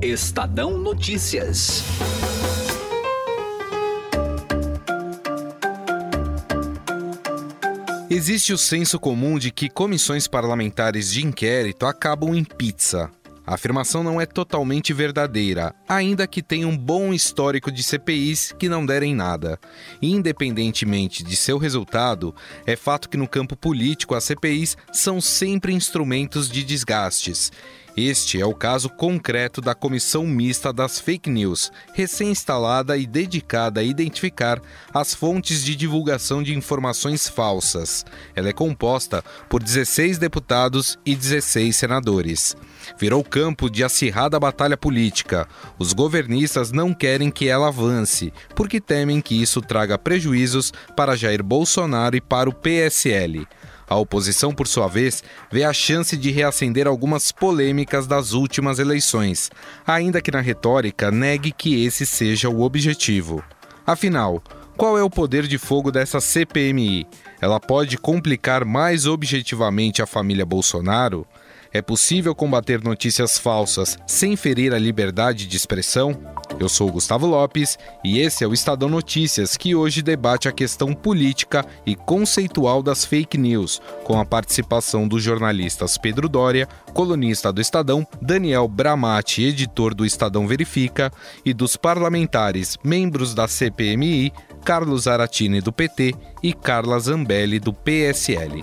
Estadão Notícias. Existe o senso comum de que comissões parlamentares de inquérito acabam em pizza. A afirmação não é totalmente verdadeira, ainda que tenha um bom histórico de CPIs que não derem nada. Independentemente de seu resultado, é fato que no campo político as CPIs são sempre instrumentos de desgastes. Este é o caso concreto da Comissão Mista das Fake News, recém-instalada e dedicada a identificar as fontes de divulgação de informações falsas. Ela é composta por 16 deputados e 16 senadores. Virou campo de acirrada batalha política. Os governistas não querem que ela avance, porque temem que isso traga prejuízos para Jair Bolsonaro e para o PSL. A oposição, por sua vez, vê a chance de reacender algumas polêmicas das últimas eleições, ainda que na retórica negue que esse seja o objetivo. Afinal, qual é o poder de fogo dessa CPMI? Ela pode complicar mais objetivamente a família Bolsonaro? É possível combater notícias falsas sem ferir a liberdade de expressão? Eu sou Gustavo Lopes e esse é o Estadão Notícias, que hoje debate a questão política e conceitual das fake news, com a participação dos jornalistas Pedro Dória, colunista do Estadão, Daniel Bramati, editor do Estadão Verifica, e dos parlamentares, membros da CPMI, Carlos Aratini, do PT, e Carla Zambelli, do PSL.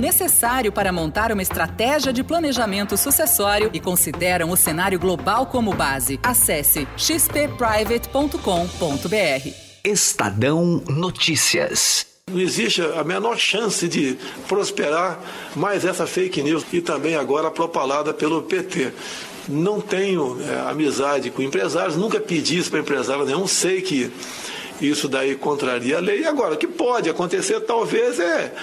necessário para montar uma estratégia de planejamento sucessório e consideram o cenário global como base. Acesse xpprivate.com.br. Estadão Notícias. Não existe a menor chance de prosperar mais essa fake news e também agora propalada pelo PT. Não tenho é, amizade com empresários, nunca pedi isso para empresário nenhum, sei que isso daí contraria a lei. E agora, o que pode acontecer talvez é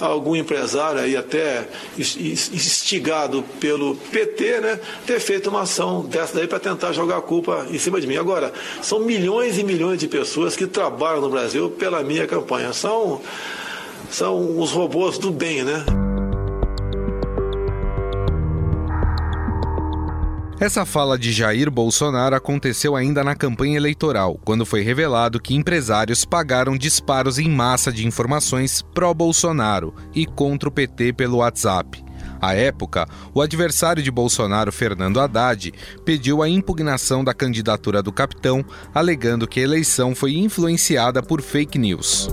algum empresário aí até instigado pelo PT, né, ter feito uma ação dessa daí para tentar jogar a culpa em cima de mim. Agora, são milhões e milhões de pessoas que trabalham no Brasil pela minha campanha. São, são os robôs do bem, né? Essa fala de Jair Bolsonaro aconteceu ainda na campanha eleitoral, quando foi revelado que empresários pagaram disparos em massa de informações pró-Bolsonaro e contra o PT pelo WhatsApp. À época, o adversário de Bolsonaro, Fernando Haddad, pediu a impugnação da candidatura do capitão, alegando que a eleição foi influenciada por fake news.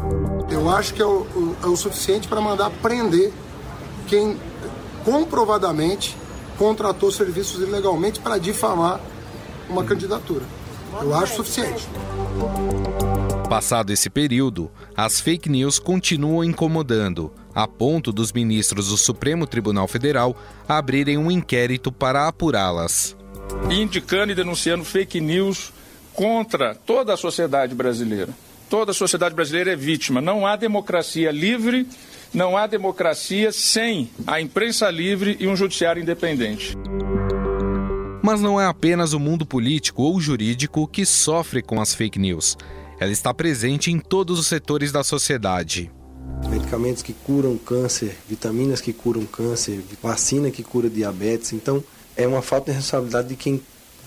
Eu acho que é o, é o suficiente para mandar prender quem comprovadamente contratou serviços ilegalmente para difamar uma candidatura. Eu acho suficiente. Passado esse período, as fake news continuam incomodando, a ponto dos ministros do Supremo Tribunal Federal abrirem um inquérito para apurá-las. Indicando e denunciando fake news contra toda a sociedade brasileira. Toda a sociedade brasileira é vítima. Não há democracia livre não há democracia sem a imprensa livre e um judiciário independente. Mas não é apenas o mundo político ou jurídico que sofre com as fake news. Ela está presente em todos os setores da sociedade. Medicamentos que curam câncer, vitaminas que curam câncer, vacina que cura diabetes. Então, é uma falta de responsabilidade de quem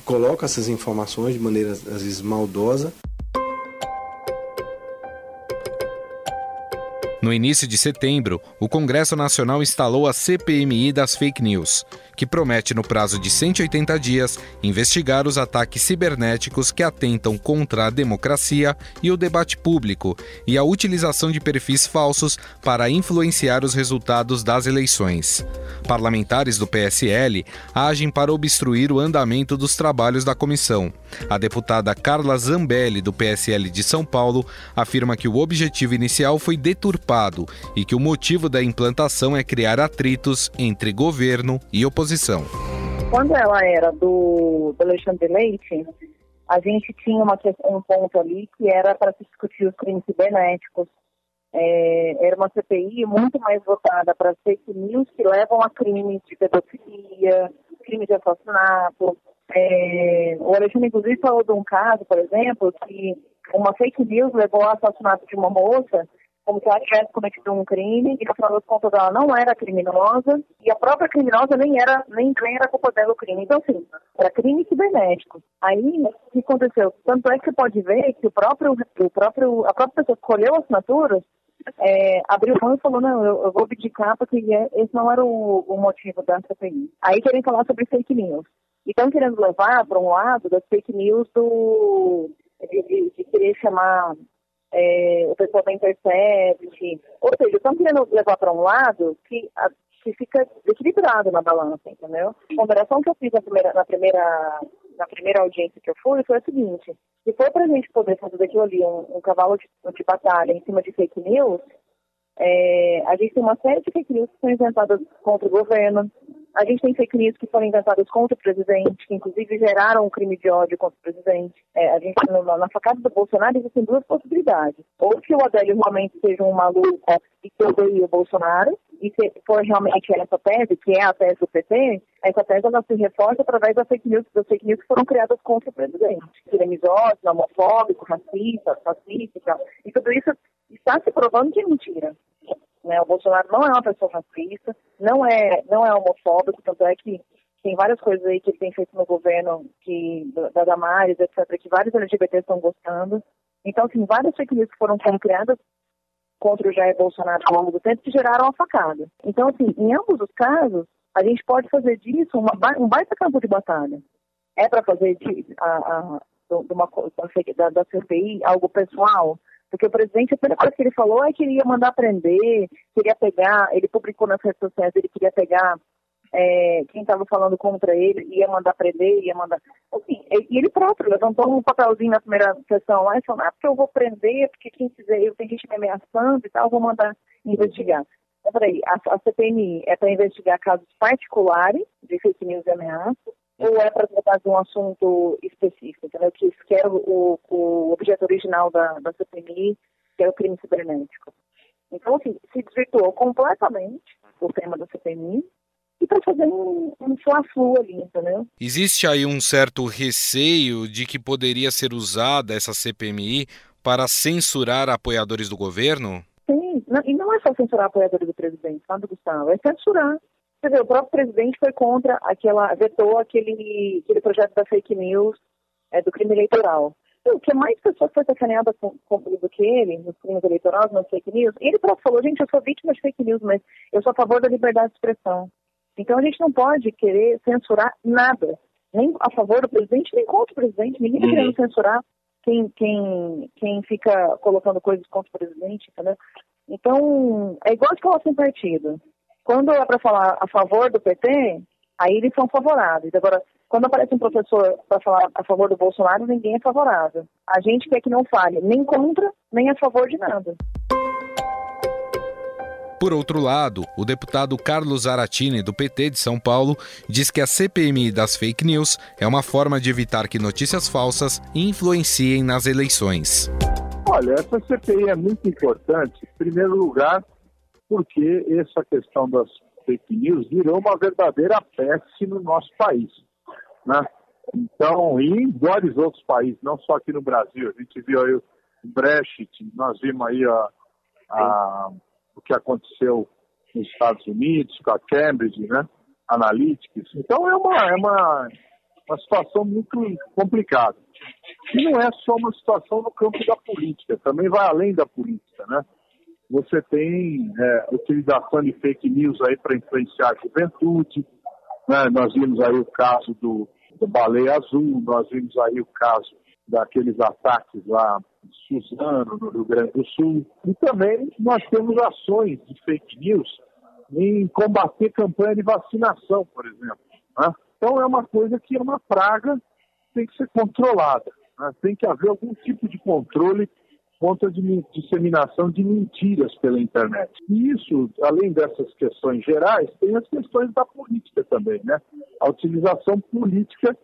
coloca essas informações de maneira às vezes maldosa. No início de setembro, o Congresso Nacional instalou a CPMI das fake news, que promete, no prazo de 180 dias, investigar os ataques cibernéticos que atentam contra a democracia e o debate público e a utilização de perfis falsos para influenciar os resultados das eleições. Parlamentares do PSL agem para obstruir o andamento dos trabalhos da comissão. A deputada Carla Zambelli, do PSL de São Paulo, afirma que o objetivo inicial foi deturpar e que o motivo da implantação é criar atritos entre governo e oposição. Quando ela era do, do Alexandre Leite, a gente tinha uma, um ponto ali que era para se discutir os crimes cibernéticos. É, era uma CPI muito mais votada para fake news que levam a crimes de pedofilia, crimes de assassinato. É, o Alexandre, inclusive, falou de um caso, por exemplo, que uma fake news levou ao assassinato de uma moça como se ela tivesse cometido um crime e, no final das contas, ela não era criminosa e a própria criminosa nem era, nem, nem era culpa dela o crime. Então, assim, era crime cibernético. Aí, o que aconteceu? Tanto é que você pode ver que o próprio, o próprio, a própria pessoa que escolheu a assinatura é, abriu mão e falou, não, eu, eu vou abdicar porque é, esse não era o, o motivo da CPI. Aí querem falar sobre fake news. E estão querendo levar para um lado das fake news do, de, de, de querer chamar é, o pessoal da Intercept. Ou seja, estão querendo levar para um lado que, a, que fica equilibrado na balança, entendeu? A ponderação que eu fiz na primeira, na primeira, na primeira audiência que eu fui foi a seguinte: se for para a gente poder fazer daquilo ali um, um cavalo de, de batalha em cima de fake news, é, a gente tem uma série de fake news que são inventadas contra o governo. A gente tem fake news que foram inventadas contra o presidente, que inclusive geraram um crime de ódio contra o presidente. É, a gente, na, na facada do Bolsonaro, existem duas possibilidades. Ou que o Adélio realmente seja um maluco e que odeie o Bolsonaro, e se for realmente essa tese, que é a tese do PT, essa tese ela se reforça através das fake news, das fake news que foram criadas contra o presidente. Que ele é misógino, homofóbico, racista, fascista, e tudo isso está se provando que é mentira. Né? O Bolsonaro não é uma pessoa racista, não é, não é homofóbico, tanto é que tem várias coisas aí que ele tem feito no governo, que, da Damares, etc., que vários LGBTs estão gostando. Então, assim, várias fake que foram criadas contra o Jair Bolsonaro ao longo do tempo que geraram a facada. Então, assim, em ambos os casos, a gente pode fazer disso uma, um baita campo de batalha. É para fazer de, a, a, de uma, da, da CPI algo pessoal? Porque o presidente, a primeira coisa que ele falou é que ele ia mandar prender, queria pegar, ele publicou nas redes sociais, ele queria pegar é, quem estava falando contra ele, ia mandar prender, ia mandar. Assim, e ele próprio levantou um papelzinho na primeira sessão lá e falou: ah, porque eu vou prender, porque quem fizer, eu tenho gente me ameaçando e tal, vou mandar investigar. Então, peraí, a, a CPMI é para investigar casos particulares de fake news e ameaças, ou é para tratar de um assunto específico, entendeu? Que, que era o, o objeto original da, da CPMI, que é o crime cibernético. Então, assim, se desvirtuou completamente o tema da CPMI e para fazer um, um fla-flu ali, entendeu? Existe aí um certo receio de que poderia ser usada essa CPMI para censurar apoiadores do governo? Sim, não, e não é só censurar apoiadores do presidente, sabe, Gustavo? É censurar Quer dizer, o próprio presidente foi contra aquela, vetou aquele, aquele projeto da fake news é, do crime eleitoral. Então, o que mais pessoas foi sacaneada com, com, do que ele, nos crimes eleitorais, nas fake news, ele próprio falou, gente, eu sou vítima de fake news, mas eu sou a favor da liberdade de expressão. Então a gente não pode querer censurar nada, nem a favor do presidente, nem contra o presidente, ninguém está querendo censurar quem, quem, quem fica colocando coisas contra o presidente, entendeu? Então, é igual escola sem partido. Quando é para falar a favor do PT, aí eles são favoráveis. Agora, quando aparece um professor para falar a favor do Bolsonaro, ninguém é favorável. A gente quer que não fale nem contra, nem a favor de nada. Por outro lado, o deputado Carlos Aratini, do PT de São Paulo, diz que a CPMI das fake news é uma forma de evitar que notícias falsas influenciem nas eleições. Olha, essa CPI é muito importante, em primeiro lugar, porque essa questão das fake news virou uma verdadeira peste no nosso país. Né? Então, e em vários outros países, não só aqui no Brasil, a gente viu aí o Brexit, nós vimos aí a, a, o que aconteceu nos Estados Unidos com a Cambridge, né? Analytics. Então é uma, é uma, uma situação muito complicada. E não é só uma situação no campo da política, também vai além da política, né? Você tem é, utilização de fake news aí para influenciar a juventude. Né? Nós vimos aí o caso do, do Baleia Azul, nós vimos aí o caso daqueles ataques lá em Suzano, no Rio Grande do Sul. E também nós temos ações de fake news em combater campanha de vacinação, por exemplo. Né? Então é uma coisa que é uma praga, tem que ser controlada. Né? Tem que haver algum tipo de controle contra a disseminação de mentiras pela internet. E isso, além dessas questões gerais, tem as questões da política também, né? A utilização política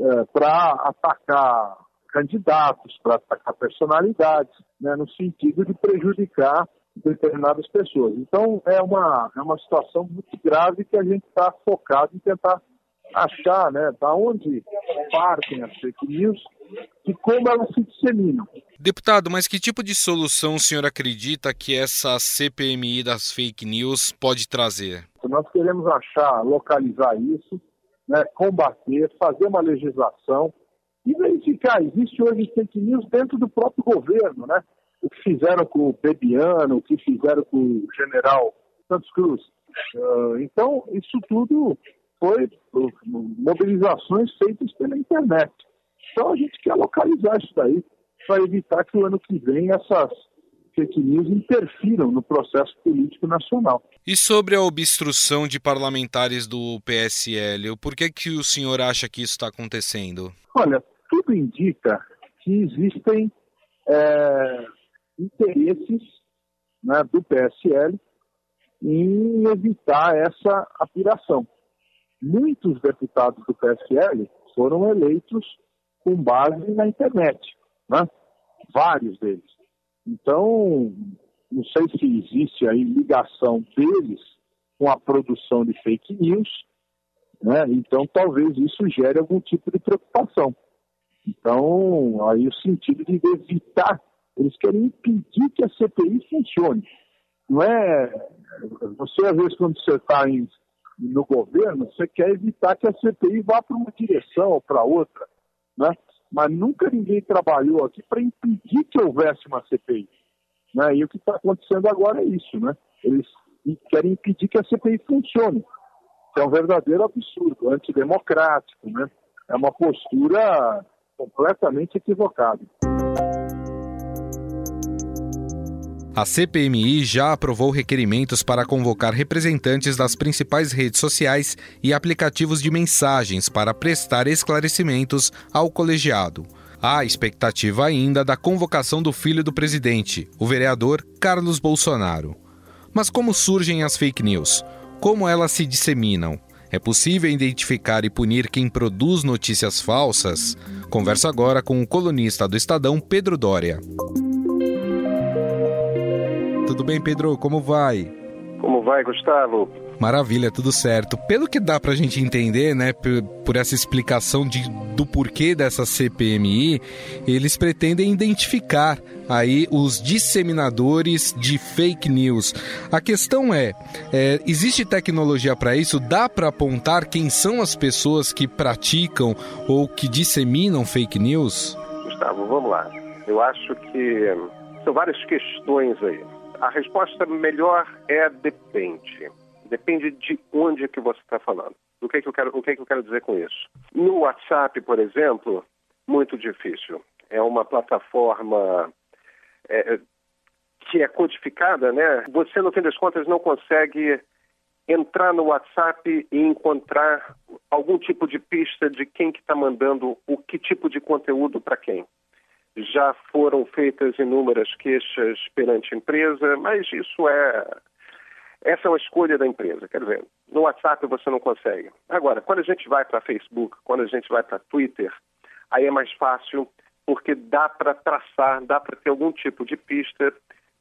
é, para atacar candidatos, para atacar personalidades, né, no sentido de prejudicar determinadas pessoas. Então, é uma, é uma situação muito grave que a gente está focado em tentar achar, né, da onde partem as fake news e como elas se disseminam. Deputado, mas que tipo de solução o senhor acredita que essa CPMI das fake news pode trazer? Nós queremos achar, localizar isso, né, combater, fazer uma legislação e verificar. Existe hoje fake news dentro do próprio governo, né? O que fizeram com o Bebiano, o que fizeram com o general Santos Cruz. Uh, então, isso tudo foi mobilizações feitas pela internet. Então, a gente quer localizar isso daí para evitar que o ano que vem essas fake news interfiram no processo político nacional. E sobre a obstrução de parlamentares do PSL, por que, que o senhor acha que isso está acontecendo? Olha, tudo indica que existem é, interesses né, do PSL em evitar essa apuração. Muitos deputados do PSL foram eleitos com base na internet, né? vários deles. Então, não sei se existe aí ligação deles com a produção de fake news, né? então talvez isso gere algum tipo de preocupação. Então, aí o sentido de evitar, eles querem impedir que a CPI funcione. Não é. Você, às vezes, quando você está no governo, você quer evitar que a CPI vá para uma direção ou para outra. Né? Mas nunca ninguém trabalhou aqui para impedir que houvesse uma CPI. Né? E o que está acontecendo agora é isso. Né? Eles querem impedir que a CPI funcione. É um verdadeiro absurdo, antidemocrático. Né? É uma postura completamente equivocado. A CPMI já aprovou requerimentos para convocar representantes das principais redes sociais e aplicativos de mensagens para prestar esclarecimentos ao colegiado. Há expectativa ainda da convocação do filho do presidente, o vereador Carlos Bolsonaro. Mas como surgem as fake news? Como elas se disseminam? É possível identificar e punir quem produz notícias falsas? Converso agora com o colunista do Estadão, Pedro Dória. Tudo bem, Pedro? Como vai? Como vai, Gustavo? Maravilha, tudo certo. Pelo que dá pra gente entender, né, por, por, essa explicação de, do porquê dessa CPMI, eles pretendem identificar aí os disseminadores de fake news. A questão é, é existe tecnologia para isso? Dá para apontar quem são as pessoas que praticam ou que disseminam fake news? Gustavo, vamos lá. Eu acho que são várias questões aí. A resposta melhor é depende. Depende de onde que você está falando. O que, que eu quero, o que, que eu quero dizer com isso? No WhatsApp, por exemplo, muito difícil. É uma plataforma é, que é codificada, né? Você, no fim das contas, não consegue entrar no WhatsApp e encontrar algum tipo de pista de quem que está mandando o que tipo de conteúdo para quem já foram feitas inúmeras queixas perante a empresa, mas isso é. Essa é uma escolha da empresa. Quer dizer, no WhatsApp você não consegue. Agora, quando a gente vai para Facebook, quando a gente vai para Twitter, aí é mais fácil porque dá para traçar, dá para ter algum tipo de pista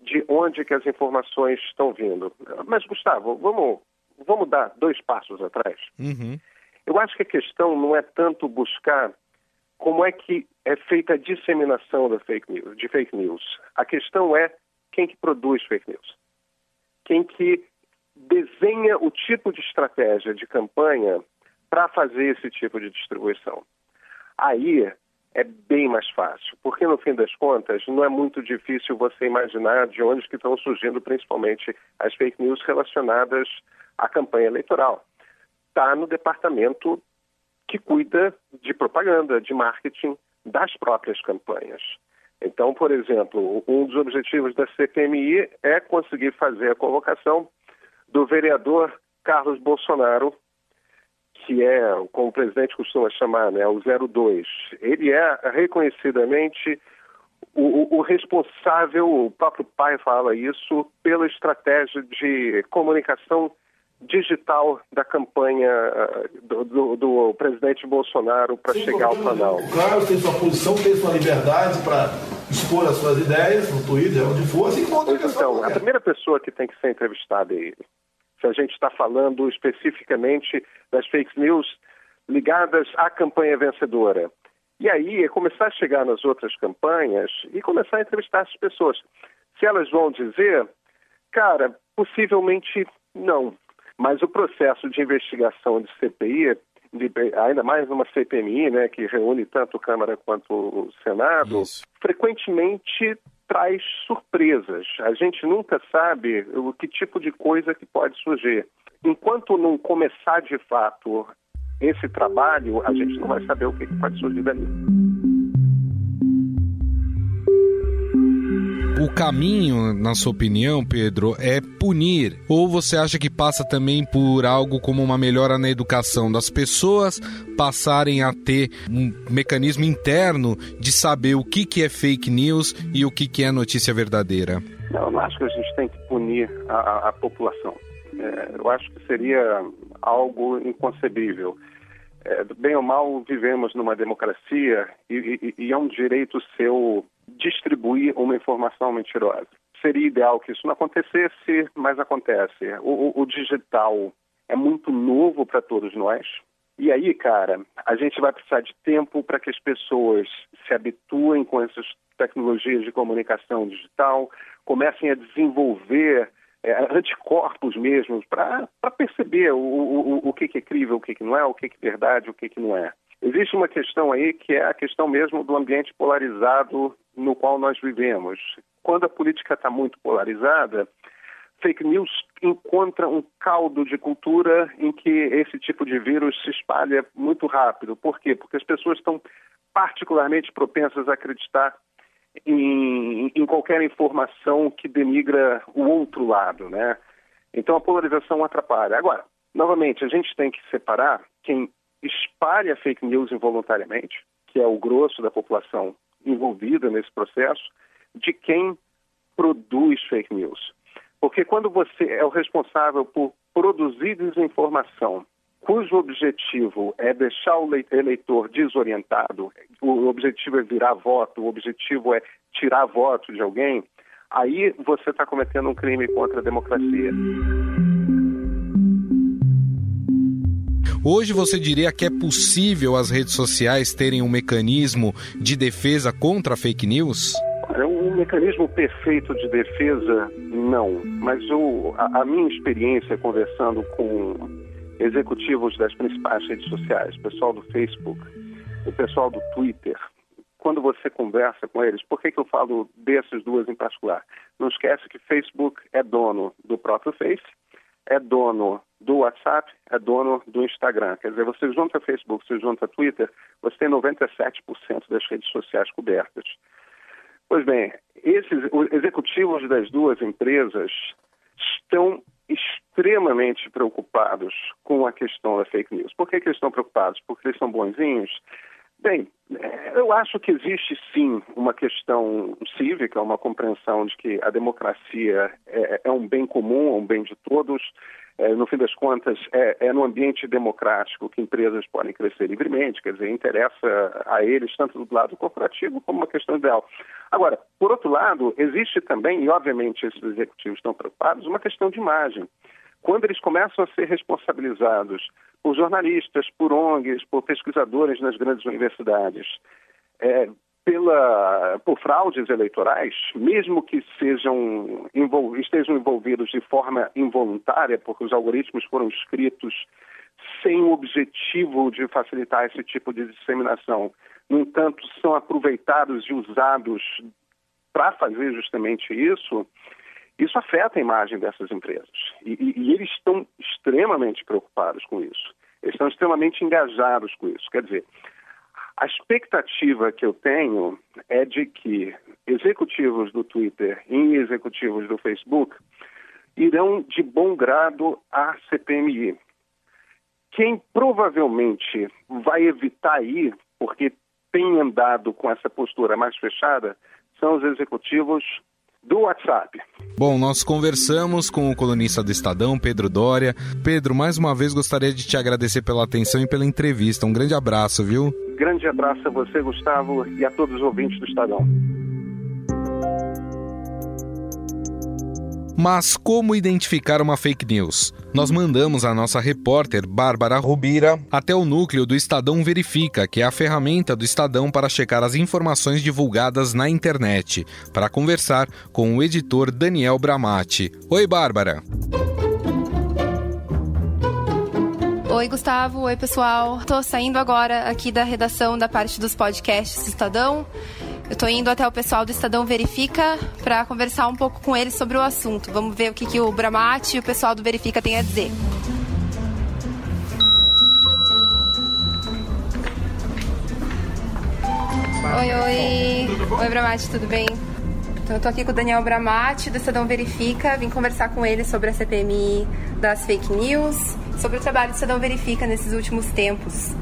de onde que as informações estão vindo. Mas, Gustavo, vamos, vamos dar dois passos atrás. Uhum. Eu acho que a questão não é tanto buscar como é que é feita a disseminação da fake news, de fake news. A questão é quem que produz fake news. Quem que desenha o tipo de estratégia de campanha para fazer esse tipo de distribuição. Aí é bem mais fácil, porque no fim das contas não é muito difícil você imaginar de onde que estão surgindo principalmente as fake news relacionadas à campanha eleitoral. Está no departamento que cuida de propaganda, de marketing das próprias campanhas. Então, por exemplo, um dos objetivos da CPMI é conseguir fazer a convocação do vereador Carlos Bolsonaro, que é, como o presidente costuma chamar, né, o 02. Ele é reconhecidamente o, o, responsável, o próprio pai fala isso, pela estratégia de comunicação digital da campanha uh, do, do, do presidente Bolsonaro para chegar ao Planalto. Claro, tem sua posição, tem sua liberdade para expor as suas ideias no Twitter, onde for, assim como outra Então, a primeira pessoa que tem que ser entrevistada é ele. Se a gente está falando especificamente das fake news ligadas à campanha vencedora. E aí é começar a chegar nas outras campanhas e começar a entrevistar essas pessoas. Se elas vão dizer, cara, possivelmente não. Mas o processo de investigação de CPI, de, ainda mais numa CPMI, né, que reúne tanto Câmara quanto o Senado, Isso. frequentemente traz surpresas. A gente nunca sabe o que tipo de coisa que pode surgir. Enquanto não começar de fato esse trabalho, a gente não vai saber o que, pode surgir dali. O caminho, na sua opinião, Pedro, é punir? Ou você acha que passa também por algo como uma melhora na educação das pessoas passarem a ter um mecanismo interno de saber o que, que é fake news e o que, que é notícia verdadeira? Eu não acho que a gente tem que punir a, a população. É, eu acho que seria algo inconcebível. É, bem ou mal, vivemos numa democracia e, e, e é um direito seu distribuir uma informação mentirosa. Seria ideal que isso não acontecesse, mas acontece. O, o, o digital é muito novo para todos nós. E aí, cara, a gente vai precisar de tempo para que as pessoas se habituem com essas tecnologias de comunicação digital, comecem a desenvolver é, anticorpos mesmo, para perceber o, o, o que, que é crível, o que, que não é, o que, que é verdade, o que, que não é. Existe uma questão aí que é a questão mesmo do ambiente polarizado no qual nós vivemos. Quando a política está muito polarizada, fake news encontra um caldo de cultura em que esse tipo de vírus se espalha muito rápido. Por quê? Porque as pessoas estão particularmente propensas a acreditar em, em qualquer informação que denigra o outro lado, né? Então a polarização atrapalha. Agora, novamente, a gente tem que separar quem espalha fake news involuntariamente, que é o grosso da população envolvida nesse processo, de quem produz fake news. Porque quando você é o responsável por produzir desinformação, cujo objetivo é deixar o eleitor desorientado, o objetivo é virar voto, o objetivo é tirar voto de alguém, aí você está cometendo um crime contra a democracia. Hoje você diria que é possível as redes sociais terem um mecanismo de defesa contra fake news? Um mecanismo perfeito de defesa, não. Mas a, a minha experiência conversando com executivos das principais redes sociais, pessoal do Facebook, o pessoal do Twitter, quando você conversa com eles, por que, que eu falo dessas duas em particular? Não esquece que Facebook é dono do próprio Face, é dono do WhatsApp, é dono do Instagram. Quer dizer, você junta Facebook, você junta Twitter, você tem 97% das redes sociais cobertas. Pois bem, esses executivos das duas empresas estão extremamente preocupados com a questão da fake news. Por que, que eles estão preocupados? Porque eles são bonzinhos? Bem, eu acho que existe sim uma questão cívica, uma compreensão de que a democracia é, é um bem comum, é um bem de todos. É, no fim das contas, é, é no ambiente democrático que empresas podem crescer livremente, quer dizer, interessa a eles tanto do lado corporativo como uma questão ideal. Agora, por outro lado, existe também, e obviamente esses executivos estão preocupados, uma questão de imagem. Quando eles começam a ser responsabilizados por jornalistas, por ONGs, por pesquisadores nas grandes universidades, é, pela, por fraudes eleitorais, mesmo que sejam envol, estejam envolvidos de forma involuntária, porque os algoritmos foram escritos sem o objetivo de facilitar esse tipo de disseminação. No entanto, são aproveitados e usados para fazer justamente isso, isso afeta a imagem dessas empresas. E, e, e, eles estão extremamente preocupados com isso. Eles estão extremamente engajados com isso. Quer dizer, a expectativa que eu tenho é de que executivos do Twitter e executivos do Facebook irão de bom grado à CPMI. Quem provavelmente vai evitar ir, porque tem andado com essa postura mais fechada, são os executivos do WhatsApp. Bom, nós conversamos com o colunista do Estadão, Pedro Dória. Pedro, mais uma vez gostaria de te agradecer pela atenção e pela entrevista. Um grande abraço, viu? Grande abraço a você, Gustavo, e a todos os ouvintes do Estadão. Mas como identificar uma fake news? Nós mandamos a nossa repórter Bárbara Rubira até o núcleo do Estadão Verifica, que é a ferramenta do Estadão para checar as informações divulgadas na internet, para conversar com o editor Daniel Bramati. Oi, Bárbara. Oi, Gustavo. Oi, pessoal. Estou saindo agora aqui da redação da parte dos podcasts Estadão. Eu estou indo até o pessoal do Estadão Verifica para conversar um pouco com eles sobre o assunto. Vamos ver o que, que o Bramati e o pessoal do Verifica têm a dizer. Oi, oi. Oi, Bramati, tudo bem? Então, eu tô aqui com o Daniel Bramati, do Estadão Verifica. Vim conversar com ele sobre a CPMI das fake news, sobre o trabalho do Estadão Verifica nesses últimos tempos.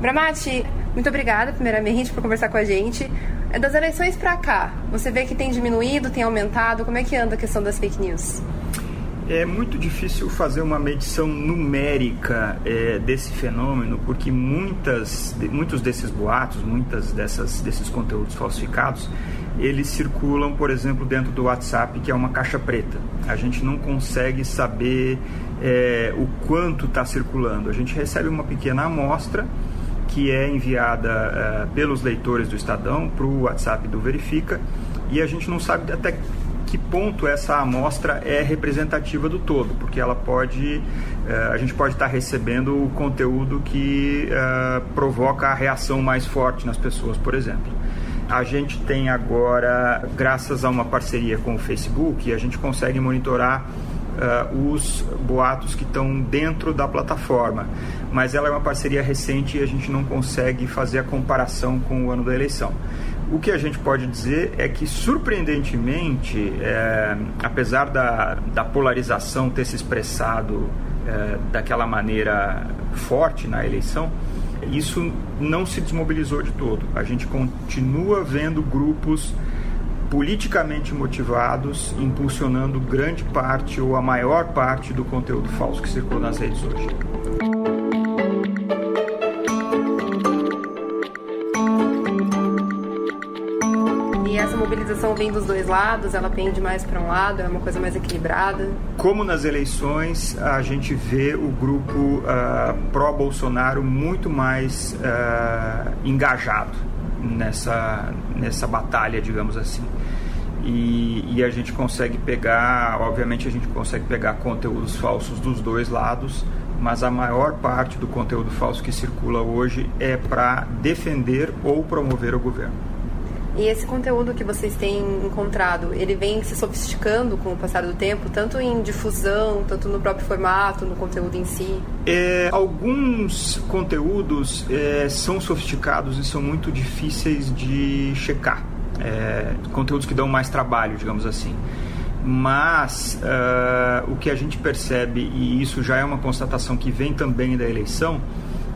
Bramati, muito obrigada, primeiramente, por conversar com a gente. É das eleições para cá, você vê que tem diminuído, tem aumentado? Como é que anda a questão das fake news? É muito difícil fazer uma medição numérica é, desse fenômeno, porque muitas, muitos desses boatos, muitas dessas, desses conteúdos falsificados, eles circulam, por exemplo, dentro do WhatsApp, que é uma caixa preta. A gente não consegue saber é, o quanto está circulando. A gente recebe uma pequena amostra que é enviada uh, pelos leitores do Estadão para o WhatsApp do Verifica e a gente não sabe até que ponto essa amostra é representativa do todo, porque ela pode, uh, a gente pode estar recebendo o conteúdo que uh, provoca a reação mais forte nas pessoas, por exemplo. A gente tem agora, graças a uma parceria com o Facebook, a gente consegue monitorar uh, os boatos que estão dentro da plataforma. Mas ela é uma parceria recente e a gente não consegue fazer a comparação com o ano da eleição. O que a gente pode dizer é que, surpreendentemente, é, apesar da, da polarização ter se expressado é, daquela maneira forte na eleição, isso não se desmobilizou de todo. A gente continua vendo grupos politicamente motivados, impulsionando grande parte ou a maior parte do conteúdo falso que circula nas redes hoje. E essa mobilização vem dos dois lados? Ela pende mais para um lado? É uma coisa mais equilibrada? Como nas eleições, a gente vê o grupo uh, pró-Bolsonaro muito mais uh, engajado nessa, nessa batalha, digamos assim. E, e, a gente consegue pegar, obviamente a gente consegue pegar conteúdos falsos dos dois lados, mas a maior parte do conteúdo falso que circula hoje é para defender ou promover o governo. E esse conteúdo que vocês têm encontrado, ele vem se sofisticando com o passar do tempo, tanto em difusão, tanto no próprio formato, no conteúdo em si? É, alguns conteúdos é, são sofisticados e são muito difíceis de checar. É, conteúdos que dão mais trabalho, digamos assim. Mas uh, o que a gente percebe, e isso já é uma constatação que vem também da eleição,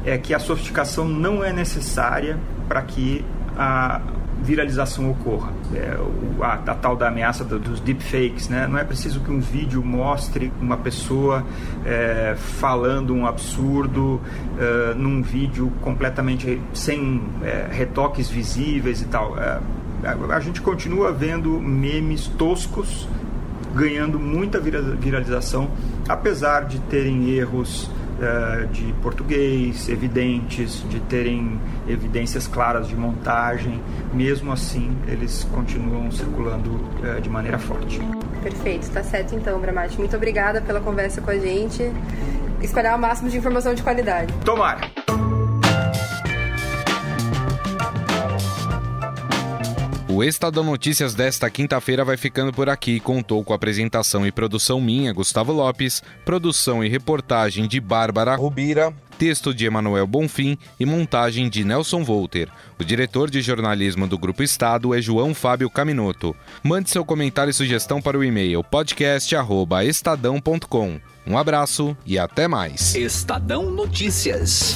é que a sofisticação não é necessária para que a viralização ocorra. É, a, a, tal da ameaça do, dos deepfakes, né? Não é preciso que um vídeo mostre uma pessoa é, falando um absurdo é, num vídeo completamente sem é, retoques visíveis e tal. A, a gente continua vendo memes toscos ganhando muita viralização, apesar de terem erros uh, de português evidentes, de terem evidências claras de montagem, mesmo assim eles continuam circulando uh, de maneira forte. Perfeito, está certo então, Bramati. Muito obrigada pela conversa com a gente. Espalhar o máximo de informação de qualidade. Tomara! O Estadão Notícias desta quinta-feira vai ficando por aqui. Contou com apresentação e produção minha, Gustavo Lopes, produção e reportagem de Bárbara Rubira, texto de Emanuel Bonfim e montagem de Nelson Volter. O diretor de jornalismo do Grupo Estado é João Fábio Caminoto. Mande seu comentário e sugestão para o e-mail podcast@estadão.com. Um abraço e até mais. Estadão Notícias.